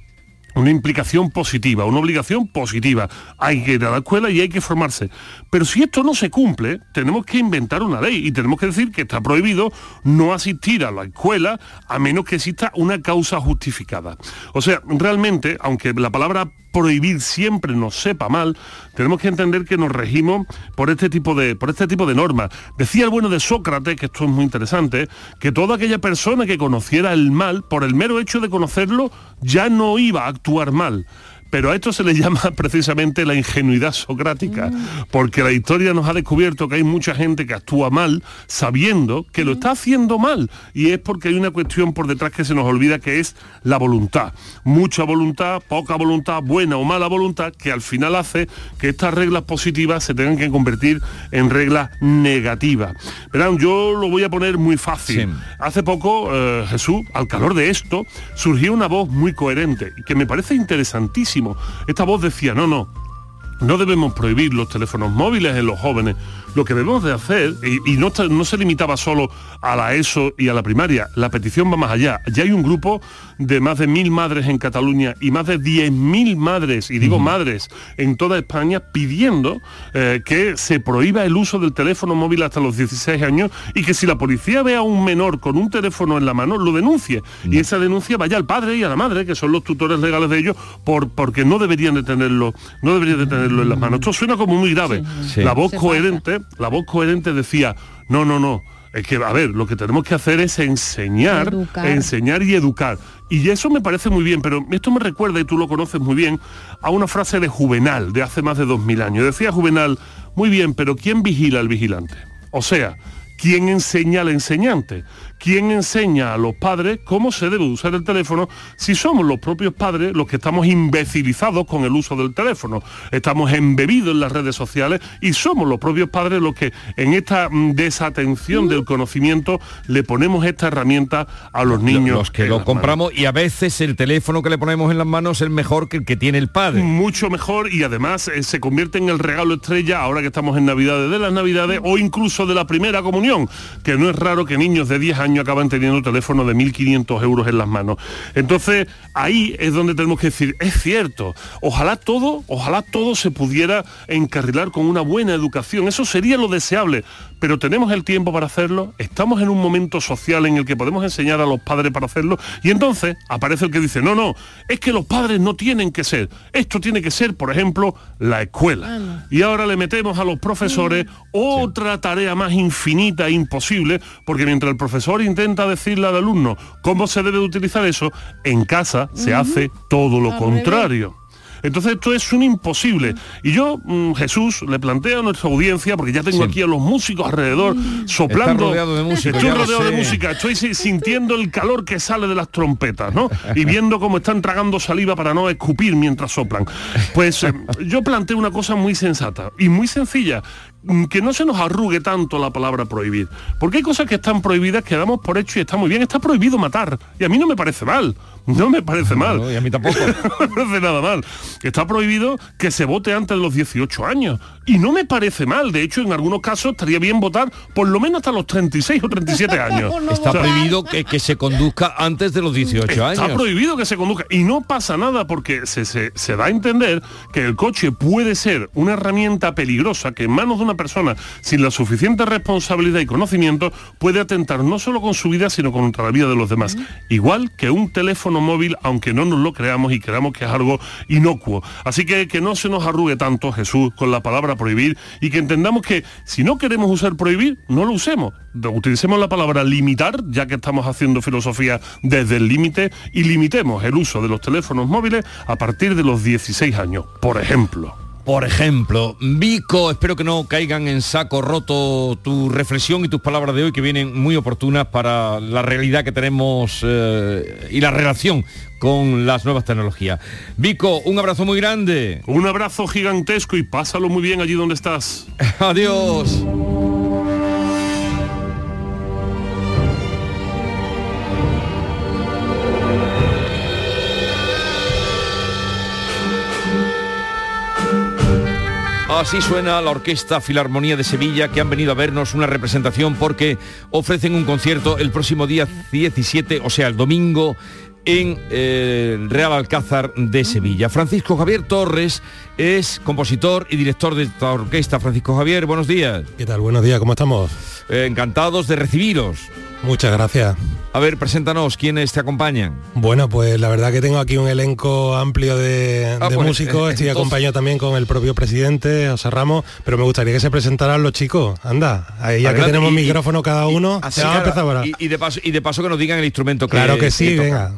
una implicación positiva, una obligación positiva. Hay que ir a la escuela y hay que formarse. Pero si esto no se cumple, tenemos que inventar una ley y tenemos que decir que está prohibido no asistir a la escuela a menos que exista una causa justificada. O sea, realmente, aunque la palabra prohibir siempre nos sepa mal, tenemos que entender que nos regimos por este tipo de, por este tipo de normas. Decía el bueno de Sócrates, que esto es muy interesante, que toda aquella persona que conociera el mal, por el mero hecho de conocerlo, ya no iba a actuar mal. Pero a esto se le llama precisamente la ingenuidad socrática, porque la historia nos ha descubierto que hay mucha gente que actúa mal sabiendo que lo está haciendo mal. Y es porque hay una cuestión por detrás que se nos olvida que es la voluntad. Mucha voluntad, poca voluntad, buena o mala voluntad, que al final hace que estas reglas positivas se tengan que convertir en reglas negativas. Verán, yo lo voy a poner muy fácil. Hace poco, eh, Jesús, al calor de esto, surgió una voz muy coherente y que me parece Esta voz decía, no, no, no debemos prohibir los teléfonos móviles en los jóvenes. Lo que debemos de hacer, y, y no, se limitaba solo a la ESO y a la primaria, la petición va más allá. Ya hay un grupo de más de mil madres en Cataluña y más de 10.000 madres, y digo madres, en toda España pidiendo eh, que se prohíba el uso del teléfono móvil hasta los 16 años y que si la policía ve a un menor con un teléfono en la mano, lo denuncie. Y esa denuncia vaya al padre y a la madre, que son los tutores legales de ellos, por, porque no deberían de tenerlo, no deberían de tenerlo en las manos. Esto suena como muy grave. Sí. La voz coherente, la voz coherente decía, no, no, no. Es que, a ver, lo que tenemos que hacer es enseñar, Educar. enseñar y educar. Y eso me parece muy bien, pero esto me recuerda, y tú lo conoces muy bien, a una frase de Juvenal, de hace más de dos mil años. Decía Juvenal, muy bien, pero ¿quién vigila al vigilante? O sea, ¿quién enseña al enseñante? ¿Quién enseña a los padres cómo se debe usar el teléfono si somos los propios padres los que estamos imbecilizados con el uso del teléfono? Estamos embebidos en las redes sociales y somos los propios padres los que en esta mm, desatención del conocimiento le ponemos esta herramienta a los niños. Los que lo compramos y a veces el teléfono que le ponemos en las manos es mejor que el que tiene el padre. mucho mejor y además eh, se convierte en el regalo estrella ahora que estamos en Navidades de las Navidades o incluso de la primera comunión, que no es raro que niños de 10 años acaban teniendo teléfono de 1.500 euros en las manos. Entonces ahí es donde tenemos que decir, es cierto, ojalá todo, ojalá todo se pudiera encarrilar con una buena educación, eso sería lo deseable, pero tenemos el tiempo para hacerlo, estamos en un momento social en el que podemos enseñar a los padres para hacerlo y entonces aparece el que dice, no, no, es que los padres no tienen que ser, esto tiene que ser, por ejemplo, la escuela. Y ahora le metemos a los profesores otra tarea más infinita e imposible, porque mientras el profesor intenta decirle al alumno cómo se debe utilizar eso, en casa se hace todo lo contrario. Entonces esto es un imposible. Y yo, mm, Jesús, le planteo a nuestra audiencia, porque ya tengo aquí a los músicos alrededor, soplando. rodeado de músicos, Estoy rodeado de música, estoy si- sintiendo el calor que sale de las trompetas, ¿no? Y viendo cómo están tragando saliva para no escupir mientras soplan. Pues eh, yo planteo una cosa muy sensata y muy sencilla, que no se nos arrugue tanto la palabra prohibir. Porque hay cosas que están prohibidas que damos por hecho y está muy bien. Está prohibido matar. Y a mí no me parece mal. No me parece mal. y a mí tampoco. no me parece nada mal. Está prohibido que se vote antes de los 18 años. Y no me parece mal. De hecho, en algunos casos estaría bien votar por lo menos hasta los 36 o 37 años. Está O sea, prohibido que, que se conduzca antes de los 18 Está años. prohibido que se conduzca y no pasa nada porque se, se- se da a entender que el coche puede ser una herramienta peligrosa que en manos de una persona sin la suficiente responsabilidad y conocimiento puede atentar no solo con su vida sino contra la vida de los demás. Igual que un teléfono móvil, aunque no nos lo creamos y creamos que es algo inocuo. Así que que no se nos arrugue tanto Jesús con la palabra prohibir y que entendamos que si no queremos usar prohibir, no lo usemos. Utilicemos la palabra limitar, ya que estamos haciendo filosofía desde el límite, y limitemos el uso de los teléfonos móviles a partir de los 16 años, por ejemplo. Por ejemplo, Vico, espero que no caigan en saco roto tu reflexión y tus palabras de hoy que vienen muy oportunas para la realidad que tenemos eh, y la relación con las nuevas tecnologías. Vico, un abrazo muy grande. Un abrazo gigantesco y pásalo muy bien allí donde estás. Adiós. Así suena la Orquesta Filarmonía de Sevilla que han venido a vernos una representación porque ofrecen un concierto el próximo día 17, o sea, el domingo, en eh, el Real Alcázar de Sevilla. Francisco Javier Torres es compositor y director de esta orquesta. Francisco Javier, buenos días. ¿Qué tal? Buenos días, ¿cómo estamos? Eh, encantados de recibiros. Muchas gracias. A ver, preséntanos quiénes te acompañan. Bueno, pues la verdad que tengo aquí un elenco amplio de, Ah, de pues, músicos, eh, estoy entonces- acompañado también con el propio presidente, José Ramos, pero me gustaría que se presentaran los chicos. Anda, ahí ya que tenemos y- micrófono cada uno, Así, ya vamos a claro, empezar ahora. y, y de paso, y de paso que nos digan el instrumento que Claro que sí, venga.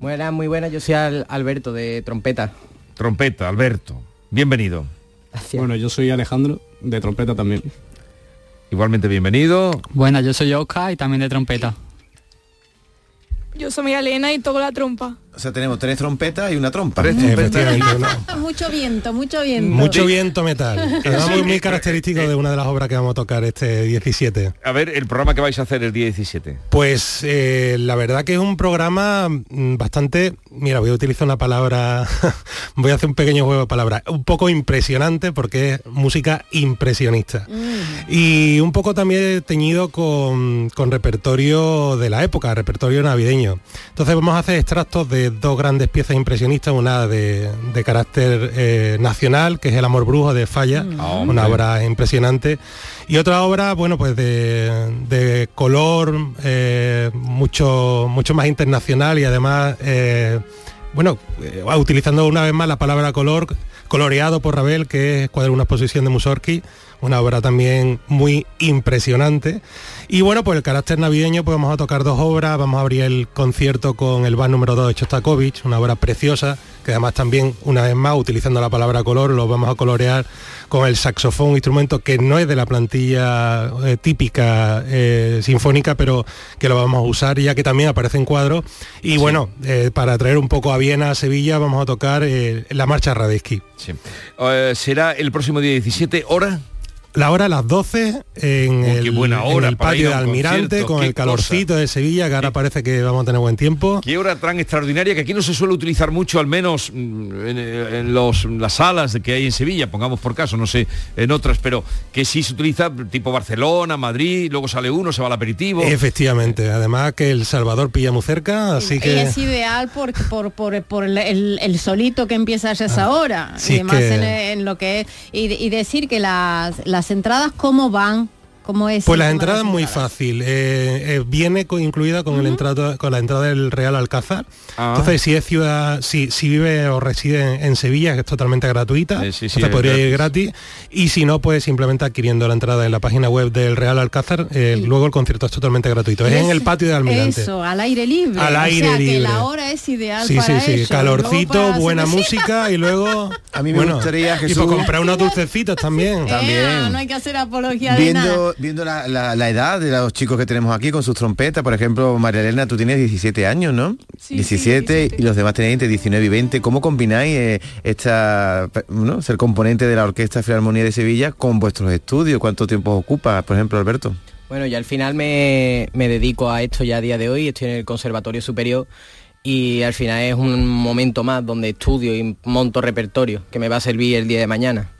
Buenas, muy buenas. Yo soy Al- Alberto de trompeta. trompeta, Alberto. Bienvenido. Bueno, yo soy Alejandro, de trompeta también. Igualmente bienvenido. Bueno, yo soy Oscar y también de trompeta. Yo soy Elena y toco la trompa. O sea, tenemos tres trompetas y una trompa. mucho viento, mucho viento. Mucho viento metal. Es muy, muy característico de una de las obras que vamos a tocar este 17. A ver, el programa que vais a hacer el día 17. Pues eh, la verdad que es un programa mm, bastante, mira, voy a utilizar una palabra, voy a hacer un pequeño juego de palabras, un poco impresionante porque es música impresionista. Y un poco también teñido con, con repertorio de la época, repertorio navideño. Entonces vamos a hacer extractos de dos grandes piezas impresionistas, una de, de carácter eh, nacional, que es El amor brujo de Falla, Ah, una hombre. obra impresionante, y otra obra, bueno, pues de, de color eh, mucho, mucho más internacional y además, eh, bueno, eh, utilizando una vez más la palabra color, coloreado por Ravel, que es Cuadro una exposición de Mussorgsky, una obra también muy impresionante. Y bueno, pues el carácter navideño, pues vamos a tocar dos obras, vamos a abrir el concierto con el bar número 2 de Chostakovich, una obra preciosa, que además también, una vez más, utilizando la palabra color, lo vamos a colorear con el saxofón, un instrumento que no es de la plantilla eh, típica eh, sinfónica, pero que lo vamos a usar ya que también aparece en cuadro. Y bueno, eh, para traer un poco a Viena, a Sevilla, vamos a tocar la marcha. Sí. Eh, será el próximo día 17, hora. La hora a las 12 en, Oh, el, buena en hora el patio de Almirante con el calorcito de Sevilla, que ahora parece que vamos a tener buen tiempo. Qué hora tan extraordinaria que aquí no se suele utilizar mucho, al menos mm, en, en los, las salas de que hay en Sevilla, pongamos por caso, no sé, en otras, pero que sí se utiliza tipo Barcelona, Madrid, luego sale uno, se va al aperitivo. Efectivamente, además que El Salvador pilla muy cerca, así Y que... es ideal por, por, por, por el, el- el solito que empieza a esa hora. sí, y además que- en, en lo que es. Y, y decir que las, las entradas, ¿cómo van? ¿Cómo es? Pues el la tema de entrada es muy fácil. eh, eh, viene co- incluida con, el entrada, con la entrada del Real Alcázar. Ah. Entonces, si es ciudad, si, si vive o reside en, en Sevilla, que es totalmente gratuita, Eh, sí, sí, entonces es podría ir gratis. Y si no, pues simplemente adquiriendo la entrada en la página web del Real Alcázar, eh, luego el concierto es totalmente gratuito. Es Y en el patio de Almirante. Eso, al aire libre. Al aire o sea, que libre. la hora es ideal Sí, para sí, sí, eso. calorcito, buena música y luego... A mí me gustaría, Y Jesús- por comprar unos dulcecitos también. Eh, no hay que hacer apología de nada. Viendo, viendo la, la- la edad de los chicos que tenemos aquí con sus trompetas, por ejemplo, María Elena, tú tienes 17 años, ¿no? Sí, 17, y los demás tenéis entre 19 y 20. ¿Cómo combináis eh, esta, ¿no? ser componente de la Orquesta Filarmonía de Sevilla con vuestros estudios? ¿Cuánto tiempo os ocupa, por ejemplo, Alberto? Bueno, y al final me, me dedico a esto ya a día de hoy, estoy en el Conservatorio Superior y al final es un momento más donde estudio y monto repertorio que me va a servir el día de mañana.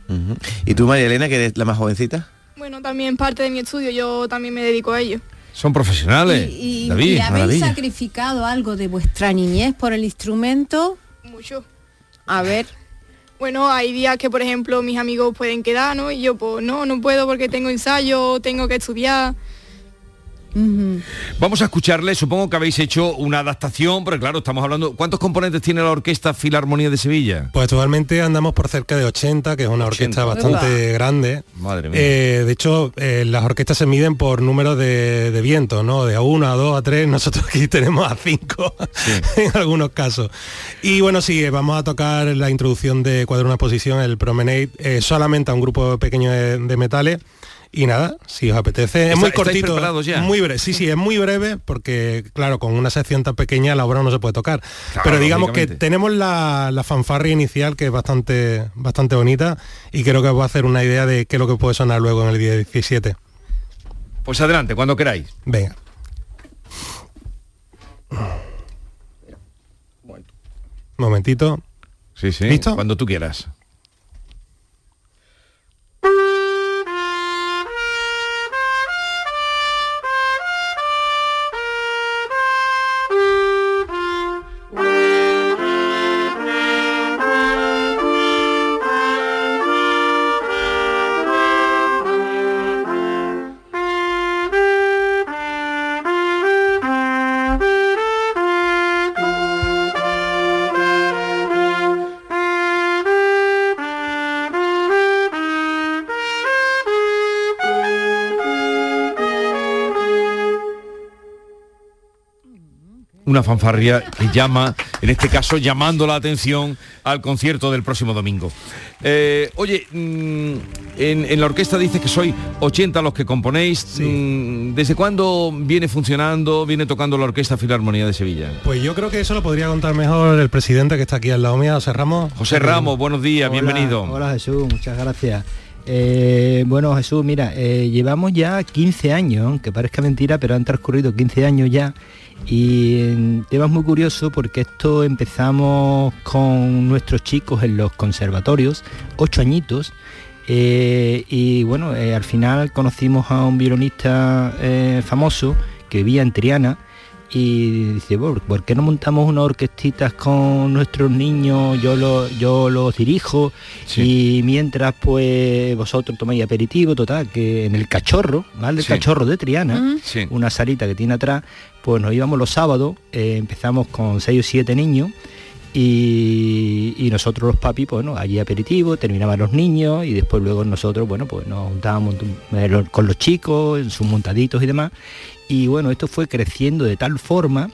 ¿Y tú, María Elena, que eres la más jovencita? Bueno, también parte de mi estudio, yo también me dedico a ello. Son profesionales. Y, David. y habéis sacrificado algo de vuestra niñez por el instrumento. Mucho. A ver. Bueno, hay días que, por ejemplo, mis amigos pueden quedar, ¿no? Y yo, pues, no, no puedo porque tengo ensayo, tengo que estudiar. Vamos a escucharle, supongo que habéis hecho una adaptación, porque claro, estamos hablando, ¿cuántos componentes tiene la Orquesta Filarmonía de Sevilla? Pues actualmente andamos por cerca de 80, que es una orquesta 80. bastante Uah. grande. Madre mía. Eh, de hecho, eh, las orquestas se miden por número de, de vientos, ¿no? De a uno, a dos, a tres. Nosotros aquí tenemos a cinco en algunos casos. Y bueno, sí, eh, vamos a tocar la introducción de Cuadro una Posición, el Promenade, solamente a un grupo pequeño de, de metales. Y nada, si os apetece, es ¿Está- muy cortito, ya? muy breve. Sí, sí, es muy breve porque, claro, con una sección tan pequeña la obra no se puede tocar. Claro, Pero digamos que tenemos la, la fanfarria inicial que es bastante, bastante bonita y creo que os va a hacer una idea de qué es lo que puede sonar luego en el día 17. Pues adelante, cuando queráis. Venga. Momentito. Sí, sí. ¿Listo? Cuando tú quieras. Una fanfarria que llama, en este caso llamando la atención al concierto del próximo domingo. Eh, oye, mm, en, en la orquesta dices que soy 80 los que componéis. Mm, ¿Desde cuándo viene funcionando, viene tocando la Orquesta Filarmonía de Sevilla? Pues yo creo que eso lo podría contar mejor el presidente que está aquí al lado mío, José Ramos. José Ramos, buenos días, Hola, bienvenido. Hola Jesús, muchas gracias. Eh, bueno Jesús, mira, eh, llevamos ya 15 años, aunque parezca mentira, pero han transcurrido 15 años ya. Y el tema es muy curioso porque esto empezamos con nuestros chicos en los conservatorios, ocho añitos, eh, y bueno, eh, al final conocimos a un violonista eh, famoso que vivía en Triana y dice, "Bueno, ¿por qué no montamos unas orquestitas con nuestros niños? Yo, lo, yo los dirijo y mientras pues vosotros tomáis aperitivo, total, que en el cachorro, ¿vale? El Sí. cachorro de Triana. Sí. una salita que tiene atrás, pues nos íbamos los sábados, eh, empezamos con seis o siete niños y, nosotros los papis, pues allí aperitivo, terminaban los niños y después luego nosotros, bueno, pues nos juntábamos con los chicos, en sus montaditos y demás. Y bueno, esto fue creciendo de tal forma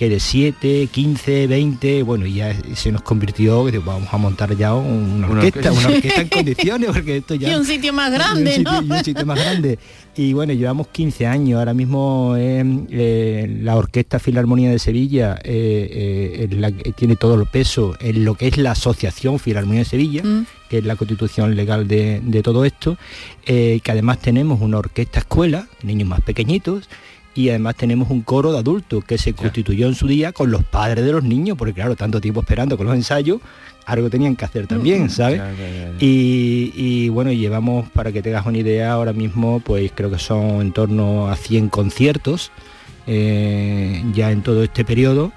que de 7, 15, 20, bueno, y ya se nos convirtió, que vamos a montar ya una orquesta, una orquesta en condiciones, porque esto ya... Y un sitio más Y un grande, sitio- ¿no? y un sitio más grande. Y bueno, llevamos 15 años, ahora mismo eh, eh, la Orquesta Filarmonía de Sevilla eh, eh, es la que tiene todo el peso en lo que es la Asociación Filarmonía de Sevilla, Mm. que es la constitución legal de, de todo esto, eh, que además tenemos una orquesta escuela, niños más pequeñitos, y además tenemos un coro de adultos que se constituyó en su día con los padres de los niños, porque claro, tanto tiempo esperando con los ensayos, algo tenían que hacer también, ¿sabes? Y, y, bueno, llevamos, para que tengas una idea, ahora mismo pues creo que son en torno a 100 conciertos eh, ya en todo este periodo.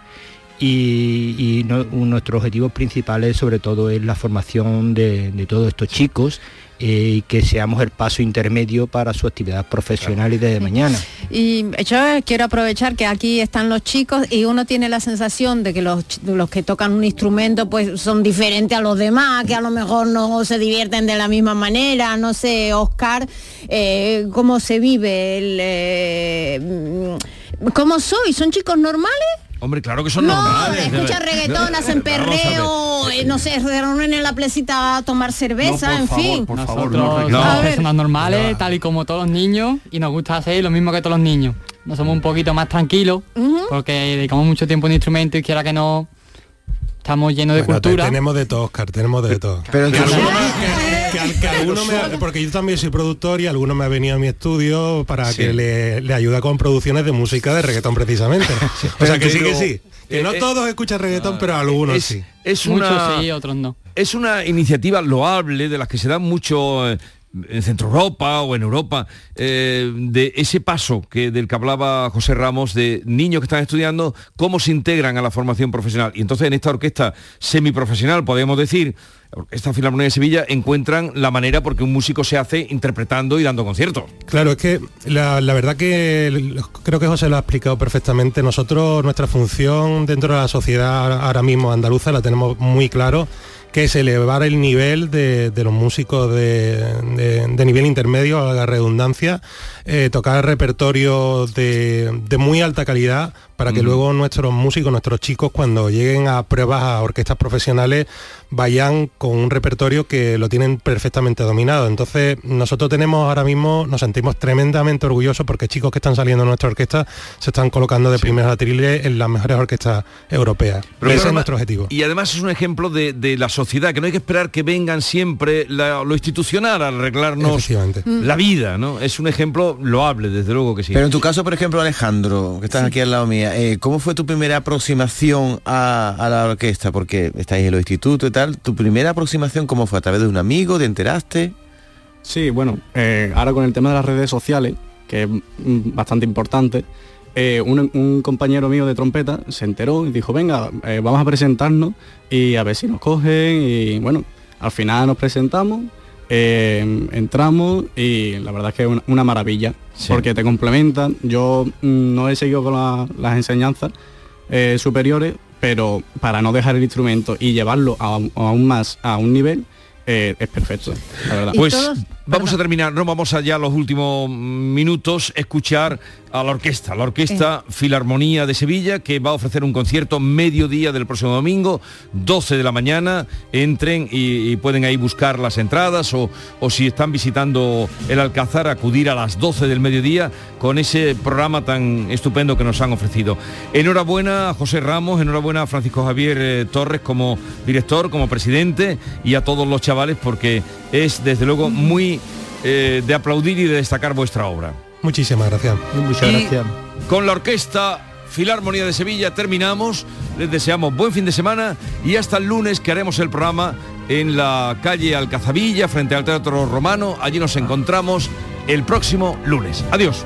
Y, y no- nuestros objetivos principales sobre todo es la formación de, de todos estos chicos y que seamos el paso intermedio para su actividad profesional y de mañana. Y yo quiero aprovechar que aquí están los chicos y uno tiene la sensación de que los, los que tocan un instrumento pues son diferentes a los demás, que a lo mejor no se divierten de la misma manera. No sé, Oscar, eh, ¿cómo se vive? El, eh, mm, ¿Cómo soy? ¿Son chicos normales? Hombre, claro que son no, normales. escuchan reggaetón, hacen a perreo, eh, no sé, se reúnen en la placita a tomar cerveza, en fin. Nosotros no, somos A personas normales, tal y como todos los niños, y nos gusta hacer lo mismo que todos los niños. No somos un poquito más tranquilos, porque dedicamos mucho tiempo en instrumento y quiera que no, estamos llenos de Bueno, te- cultura. tenemos de todo, Oscar, tenemos de todo. Pero me- que- que- que alguno me ha- porque yo también soy productor y alguno me ha venido a mi estudio para Sí. que le, le ayude con producciones de música de reggaetón precisamente. o sea que sí que sí. Que no Eh, eh, todos escuchan reggaetón, pero algunos es, sí. es Muchos una, sí, otros no. Es una iniciativa loable de las que se dan mucho eh, en Centro Europa o en Europa, eh, de ese paso que, del que hablaba José Ramos, de niños que están estudiando, cómo se integran a la formación profesional. Y entonces en esta orquesta semiprofesional, podemos decir, esta Filarmonía de Sevilla, encuentran la manera porque un músico se hace interpretando y dando conciertos. Claro, es que la, la verdad que creo que José lo ha explicado perfectamente. Nosotros, nuestra función dentro de la sociedad ahora mismo andaluza la tenemos muy claro, que es elevar el nivel de, de los músicos de, de- nivel intermedio, a la redundancia, eh, tocar repertorio de, de muy alta calidad para que luego nuestros músicos, nuestros chicos, cuando lleguen a pruebas a orquestas profesionales, vayan con un repertorio que lo tienen perfectamente dominado. Entonces, nosotros tenemos ahora mismo, nos sentimos tremendamente orgullosos porque chicos que están saliendo de nuestra orquesta se están colocando de primeros atriles en las mejores orquestas europeas. Pero Ese además- es nuestro objetivo. Y además es un ejemplo de, de la sociedad, que no hay que esperar que vengan siempre la- lo institucional a arreglarnos Efectivamente. la vida, ¿no? Es un ejemplo loable, desde luego que sí. Pero en tu caso, por ejemplo, Alejandro, que estás aquí al lado eh, ¿cómo fue tu primera aproximación a, la orquesta? Porque estáis en los institutos y tal. ¿Tu primera aproximación cómo fue? ¿A través de un amigo? ¿Te enteraste? Sí, bueno, eh, ahora con el tema de las redes sociales, que es mm, bastante importante, eh, un, un compañero mío de trompeta se enteró y dijo, venga, vamos a presentarnos y a ver si nos cogen y bueno, al final nos presentamos, eh, entramos y la verdad es que es una, una maravilla, porque te complementan. Yo mm, no he seguido con la- las enseñanzas eh, superiores, pero para no dejar el instrumento y llevarlo a- aún más a un nivel, eh, es perfecto, la verdad. Pues vamos a terminar, no vamos allá los últimos minutos, escuchar a la orquesta, la Orquesta Filarmonía de Sevilla, que va a ofrecer un concierto mediodía del próximo domingo, 12 de la mañana, entren y, y pueden ahí buscar las entradas o, o si están visitando el Alcázar, acudir a las 12 del mediodía con ese programa tan estupendo que nos han ofrecido. Enhorabuena a José Ramos, enhorabuena a Francisco Javier eh, Torres como director, como presidente y a todos los chavales porque es desde luego muy eh, de aplaudir y de destacar vuestra obra. Muchísimas gracias. Muchas Y gracias. Con la Orquesta Filarmonía de Sevilla terminamos. Les deseamos buen fin de semana y hasta el lunes que haremos el programa en la calle Alcazabilla frente al Teatro Romano. Allí nos encontramos el próximo lunes. Adiós.